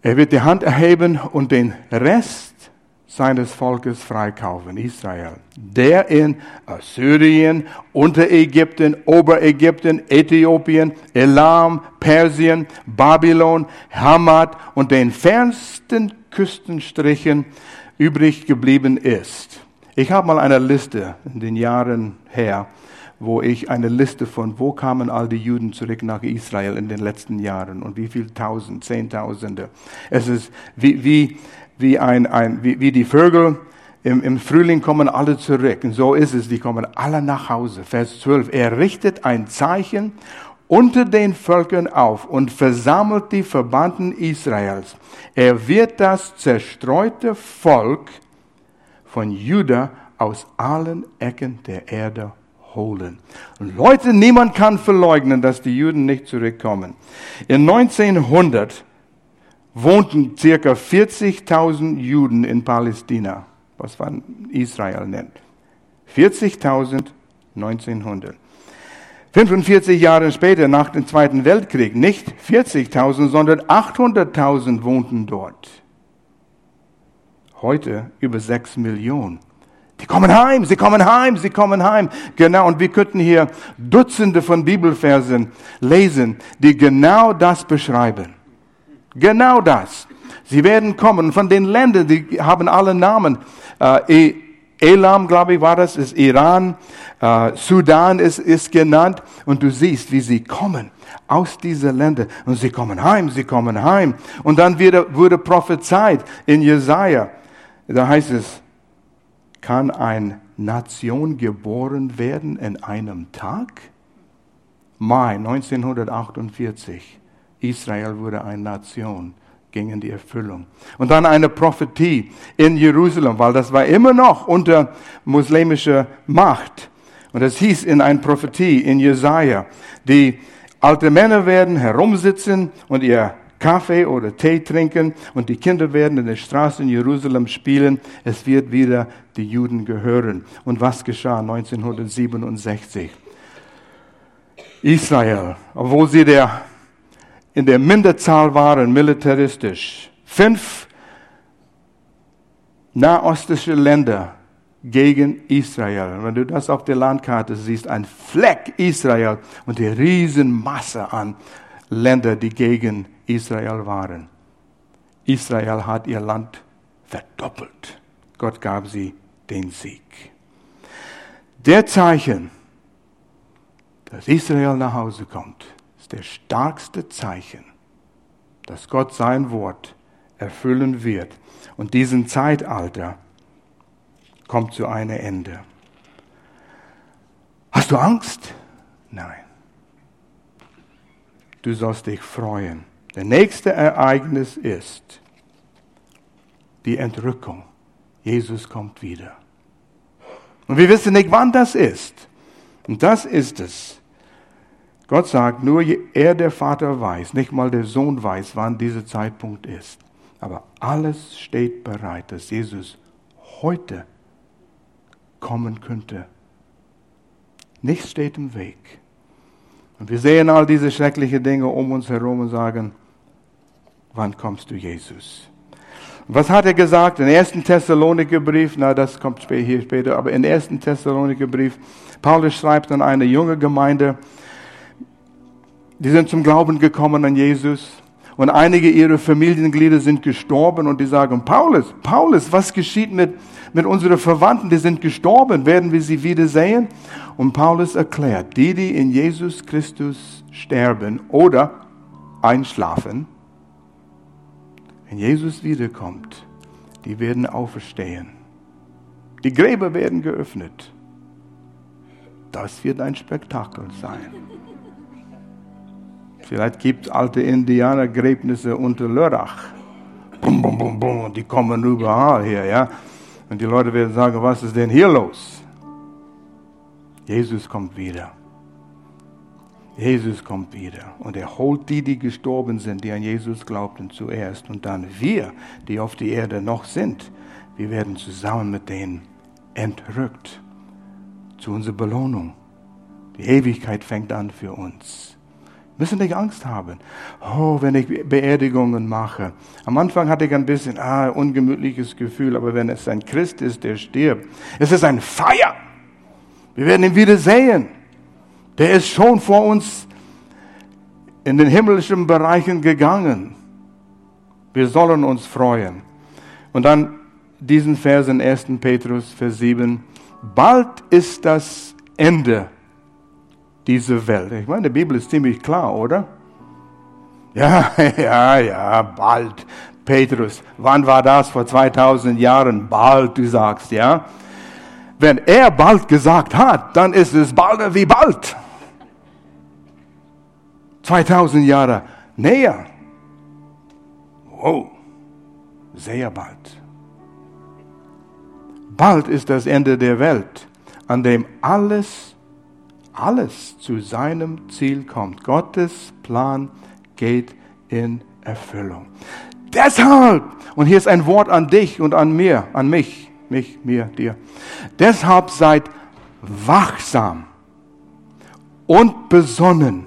Er wird die Hand erheben und den Rest seines Volkes freikaufen, Israel. Der in Assyrien, Unterägypten, Oberägypten, Äthiopien, Elam, Persien, Babylon, Hamad und den fernsten Küstenstrichen übrig geblieben ist. Ich habe mal eine Liste in den Jahren her, wo ich eine Liste von, wo kamen all die Juden zurück nach Israel in den letzten Jahren und wie viele Tausend, Zehntausende. Es ist wie, wie wie, ein, ein, wie, wie die Vögel im, im Frühling kommen alle zurück. Und so ist es, die kommen alle nach Hause. Vers 12. Er richtet ein Zeichen unter den Völkern auf und versammelt die Verbannten Israels. Er wird das zerstreute Volk von Juda aus allen Ecken der Erde holen. Und Leute, niemand kann verleugnen, dass die Juden nicht zurückkommen. In 1900 wohnten circa 40.000 Juden in Palästina, was man Israel nennt. 40.000 1900. 45 Jahre später, nach dem Zweiten Weltkrieg, nicht 40.000, sondern 800.000 wohnten dort. Heute über 6 Millionen. Die kommen heim, sie kommen heim, sie kommen heim. Genau, und wir könnten hier Dutzende von Bibelversen lesen, die genau das beschreiben. Genau das. Sie werden kommen von den Ländern, die haben alle Namen. Äh, e- Elam, glaube ich, war das, ist Iran. Äh, Sudan ist, ist genannt. Und du siehst, wie sie kommen aus diesen Ländern. Und sie kommen heim, sie kommen heim. Und dann wurde, wurde prophezeit in Jesaja. Da heißt es, kann ein Nation geboren werden in einem Tag? Mai 1948. Israel wurde eine Nation, ging in die Erfüllung. Und dann eine Prophetie in Jerusalem, weil das war immer noch unter muslimischer Macht. Und es hieß in einer Prophetie in Jesaja, die alte Männer werden herumsitzen und ihr Kaffee oder Tee trinken und die Kinder werden in den Straßen Jerusalem spielen. Es wird wieder die Juden gehören. Und was geschah 1967? Israel, obwohl sie der in der Minderzahl waren militaristisch. Fünf nahostische Länder gegen Israel. Wenn du das auf der Landkarte siehst, ein Fleck Israel und die Riesenmasse an Länder, die gegen Israel waren. Israel hat ihr Land verdoppelt. Gott gab sie den Sieg. Der Zeichen, dass Israel nach Hause kommt, der stärkste Zeichen, dass Gott sein Wort erfüllen wird. Und diesen Zeitalter kommt zu einem Ende. Hast du Angst? Nein. Du sollst dich freuen. Der nächste Ereignis ist die Entrückung. Jesus kommt wieder. Und wir wissen nicht, wann das ist. Und das ist es. Gott sagt, nur er, der Vater, weiß, nicht mal der Sohn weiß, wann dieser Zeitpunkt ist. Aber alles steht bereit, dass Jesus heute kommen könnte. Nichts steht im Weg. Und wir sehen all diese schrecklichen Dinge um uns herum und sagen, wann kommst du, Jesus? Was hat er gesagt im ersten Thessaloniker Brief? Na, das kommt hier später, aber im ersten Thessaloniker Brief, Paulus schreibt an eine junge Gemeinde, die sind zum Glauben gekommen an Jesus. Und einige ihrer Familienglieder sind gestorben und die sagen, Paulus, Paulus, was geschieht mit, mit unseren Verwandten? Die sind gestorben. Werden wir sie wiedersehen? Und Paulus erklärt, die, die in Jesus Christus sterben oder einschlafen, wenn Jesus wiederkommt, die werden auferstehen. Die Gräber werden geöffnet. Das wird ein Spektakel sein. Vielleicht gibt es alte Indianergräbnisse unter Lörrach. Bum, bum, bum, bum, die kommen überall her, ja. Und die Leute werden sagen, was ist denn hier los? Jesus kommt wieder. Jesus kommt wieder und er holt die, die gestorben sind, die an Jesus glaubten, zuerst. Und dann wir, die auf die Erde noch sind, wir werden zusammen mit denen entrückt zu unserer Belohnung. Die Ewigkeit fängt an für uns. Müssen nicht Angst haben. Oh, wenn ich Beerdigungen mache. Am Anfang hatte ich ein bisschen, ah, ungemütliches Gefühl, aber wenn es ein Christ ist, der stirbt, es ist ein Feier. Wir werden ihn wieder sehen. Der ist schon vor uns in den himmlischen Bereichen gegangen. Wir sollen uns freuen. Und dann diesen Vers in 1. Petrus, Vers 7. Bald ist das Ende dieser Welt. Ich meine, die Bibel ist ziemlich klar, oder? Ja, (laughs) ja, ja, bald. Petrus, wann war das? Vor 2000 Jahren. Bald, du sagst, ja. Wenn er bald gesagt hat, dann ist es bald wie bald. 2000 Jahre näher. Wow, sehr bald. Bald ist das Ende der Welt, an dem alles, alles zu seinem Ziel kommt. Gottes Plan geht in Erfüllung. Deshalb, und hier ist ein Wort an dich und an mir, an mich, mich, mir, dir. Deshalb seid wachsam und besonnen.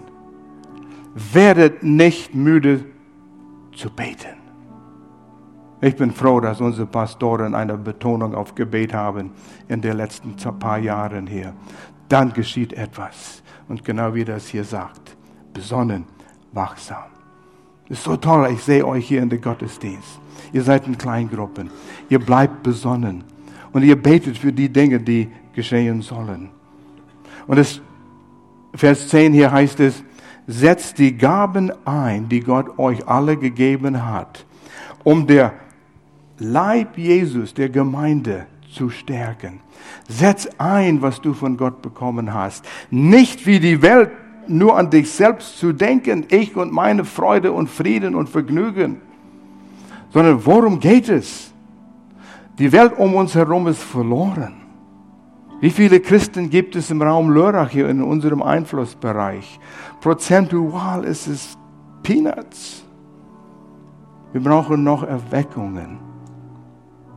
Werdet nicht müde zu beten. Ich bin froh, dass unsere Pastoren eine Betonung auf Gebet haben in den letzten paar Jahren hier. Dann geschieht etwas. Und genau wie das hier sagt, besonnen, wachsam. ist so toll, ich sehe euch hier in der Gottesdienst. Ihr seid in Kleingruppen. Ihr bleibt besonnen. Und ihr betet für die Dinge, die geschehen sollen. Und es, Vers 10 hier heißt es, setzt die Gaben ein, die Gott euch alle gegeben hat, um der Leib Jesus, der Gemeinde, zu stärken. Setz ein, was du von Gott bekommen hast. Nicht wie die Welt nur an dich selbst zu denken, ich und meine Freude und Frieden und Vergnügen, sondern worum geht es? Die Welt um uns herum ist verloren. Wie viele Christen gibt es im Raum Lörrach hier in unserem Einflussbereich? Prozentual ist es Peanuts. Wir brauchen noch Erweckungen.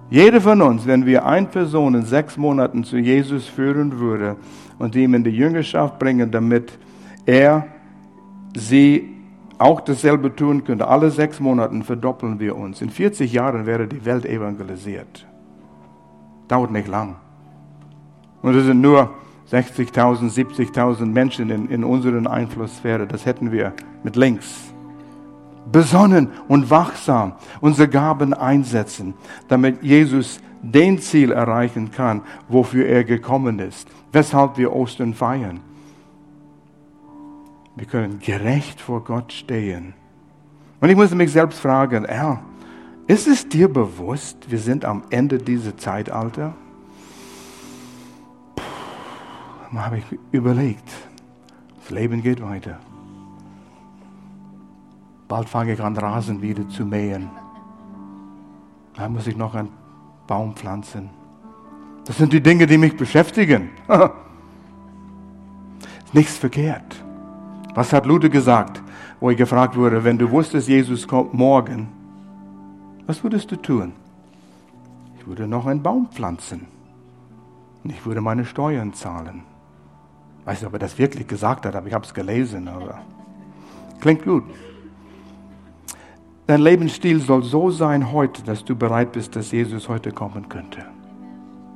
Jeder von uns, wenn wir eine Person in sechs Monaten zu Jesus führen würde und ihm in die Jüngerschaft bringen, damit er sie auch dasselbe tun könnte, alle sechs Monaten verdoppeln wir uns. In 40 Jahren wäre die Welt evangelisiert. Dauert nicht lang. Und es sind nur 60.000, 70.000 Menschen in, in unserer Einflusssphäre. Das hätten wir mit links besonnen und wachsam unsere Gaben einsetzen, damit Jesus den Ziel erreichen kann, wofür er gekommen ist, weshalb wir Ostern feiern. Wir können gerecht vor Gott stehen. Und ich muss mich selbst fragen, Herr, ist es dir bewusst, wir sind am Ende dieser Zeitalter? Puh, habe ich überlegt, das Leben geht weiter. Bald fange ich an, Rasen wieder zu mähen. Da muss ich noch einen Baum pflanzen. Das sind die Dinge, die mich beschäftigen. (laughs) Nichts verkehrt. Was hat Luther gesagt, wo er gefragt wurde, wenn du wusstest, Jesus kommt morgen, was würdest du tun? Ich würde noch einen Baum pflanzen. Und ich würde meine Steuern zahlen. Ich weiß nicht, ob er das wirklich gesagt hat, aber ich habe es gelesen. Aber klingt gut. Dein Lebensstil soll so sein heute, dass du bereit bist, dass Jesus heute kommen könnte.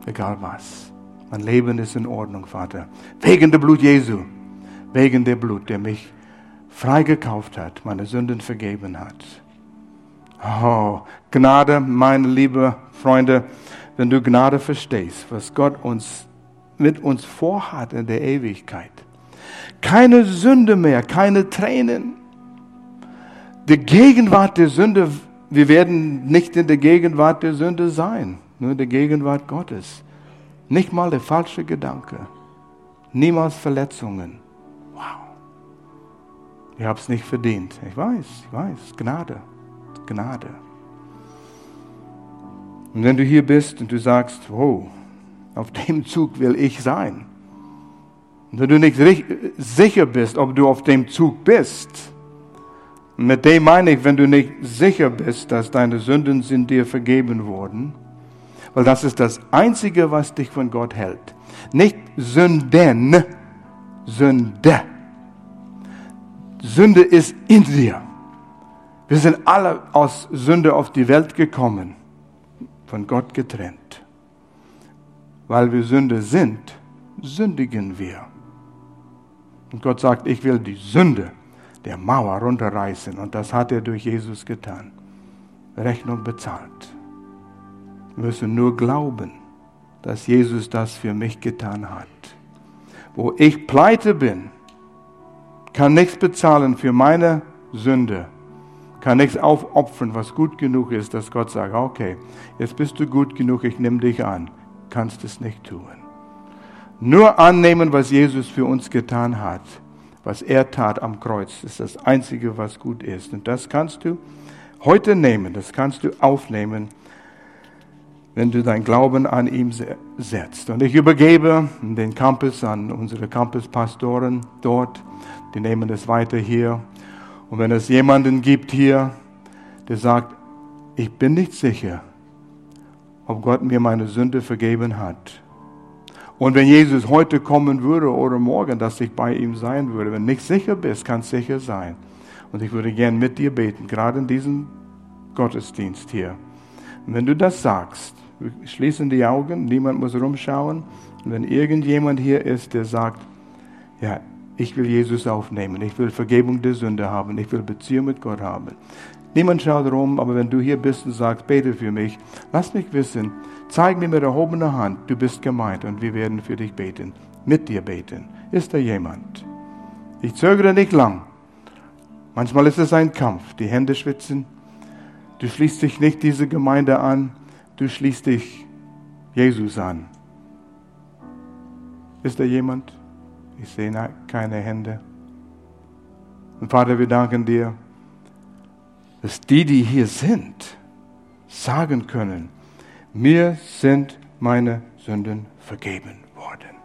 Egal was. Mein Leben ist in Ordnung, Vater. Wegen der Blut Jesu. Wegen der Blut, der mich freigekauft hat, meine Sünden vergeben hat. Oh, Gnade, meine liebe Freunde, wenn du Gnade verstehst, was Gott uns mit uns vorhat in der Ewigkeit. Keine Sünde mehr, keine Tränen, die Gegenwart der Sünde, wir werden nicht in der Gegenwart der Sünde sein, nur in der Gegenwart Gottes. Nicht mal der falsche Gedanke, niemals Verletzungen. Wow. Ich habe es nicht verdient. Ich weiß, ich weiß, Gnade, Gnade. Und wenn du hier bist und du sagst, wow, auf dem Zug will ich sein, und wenn du nicht sicher bist, ob du auf dem Zug bist, mit dem meine ich, wenn du nicht sicher bist, dass deine Sünden sind dir vergeben wurden, weil das ist das Einzige, was dich von Gott hält. Nicht Sünden, Sünde. Sünde ist in dir. Wir sind alle aus Sünde auf die Welt gekommen, von Gott getrennt. Weil wir Sünde sind, sündigen wir. Und Gott sagt, ich will die Sünde der Mauer runterreißen. Und das hat er durch Jesus getan. Rechnung bezahlt. Wir müssen nur glauben, dass Jesus das für mich getan hat. Wo ich pleite bin, kann nichts bezahlen für meine Sünde, kann nichts aufopfern, was gut genug ist, dass Gott sagt, okay, jetzt bist du gut genug, ich nehme dich an. Kannst es nicht tun. Nur annehmen, was Jesus für uns getan hat, was er tat am Kreuz, ist das Einzige, was gut ist. Und das kannst du heute nehmen, das kannst du aufnehmen, wenn du dein Glauben an ihm setzt. Und ich übergebe den Campus an unsere Campuspastoren dort, die nehmen es weiter hier. Und wenn es jemanden gibt hier, der sagt, ich bin nicht sicher, ob Gott mir meine Sünde vergeben hat. Und wenn Jesus heute kommen würde oder morgen, dass ich bei ihm sein würde, wenn du nicht sicher bist, kannst sicher sein. Und ich würde gern mit dir beten, gerade in diesem Gottesdienst hier. Und wenn du das sagst, schließen die Augen, niemand muss rumschauen. Und wenn irgendjemand hier ist, der sagt, ja, ich will Jesus aufnehmen, ich will Vergebung der Sünde haben, ich will Beziehung mit Gott haben. Niemand schaut rum, aber wenn du hier bist und sagst, bete für mich, lass mich wissen, zeig mir mit erhobener Hand, du bist gemeint und wir werden für dich beten, mit dir beten. Ist da jemand? Ich zögere nicht lang. Manchmal ist es ein Kampf, die Hände schwitzen. Du schließt dich nicht diese Gemeinde an, du schließt dich Jesus an. Ist da jemand? Ich sehe keine Hände. Und Vater, wir danken dir, dass die, die hier sind, sagen können, mir sind meine Sünden vergeben worden.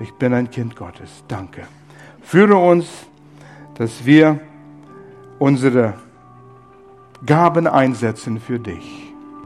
Ich bin ein Kind Gottes. Danke. Führe uns, dass wir unsere Gaben einsetzen für dich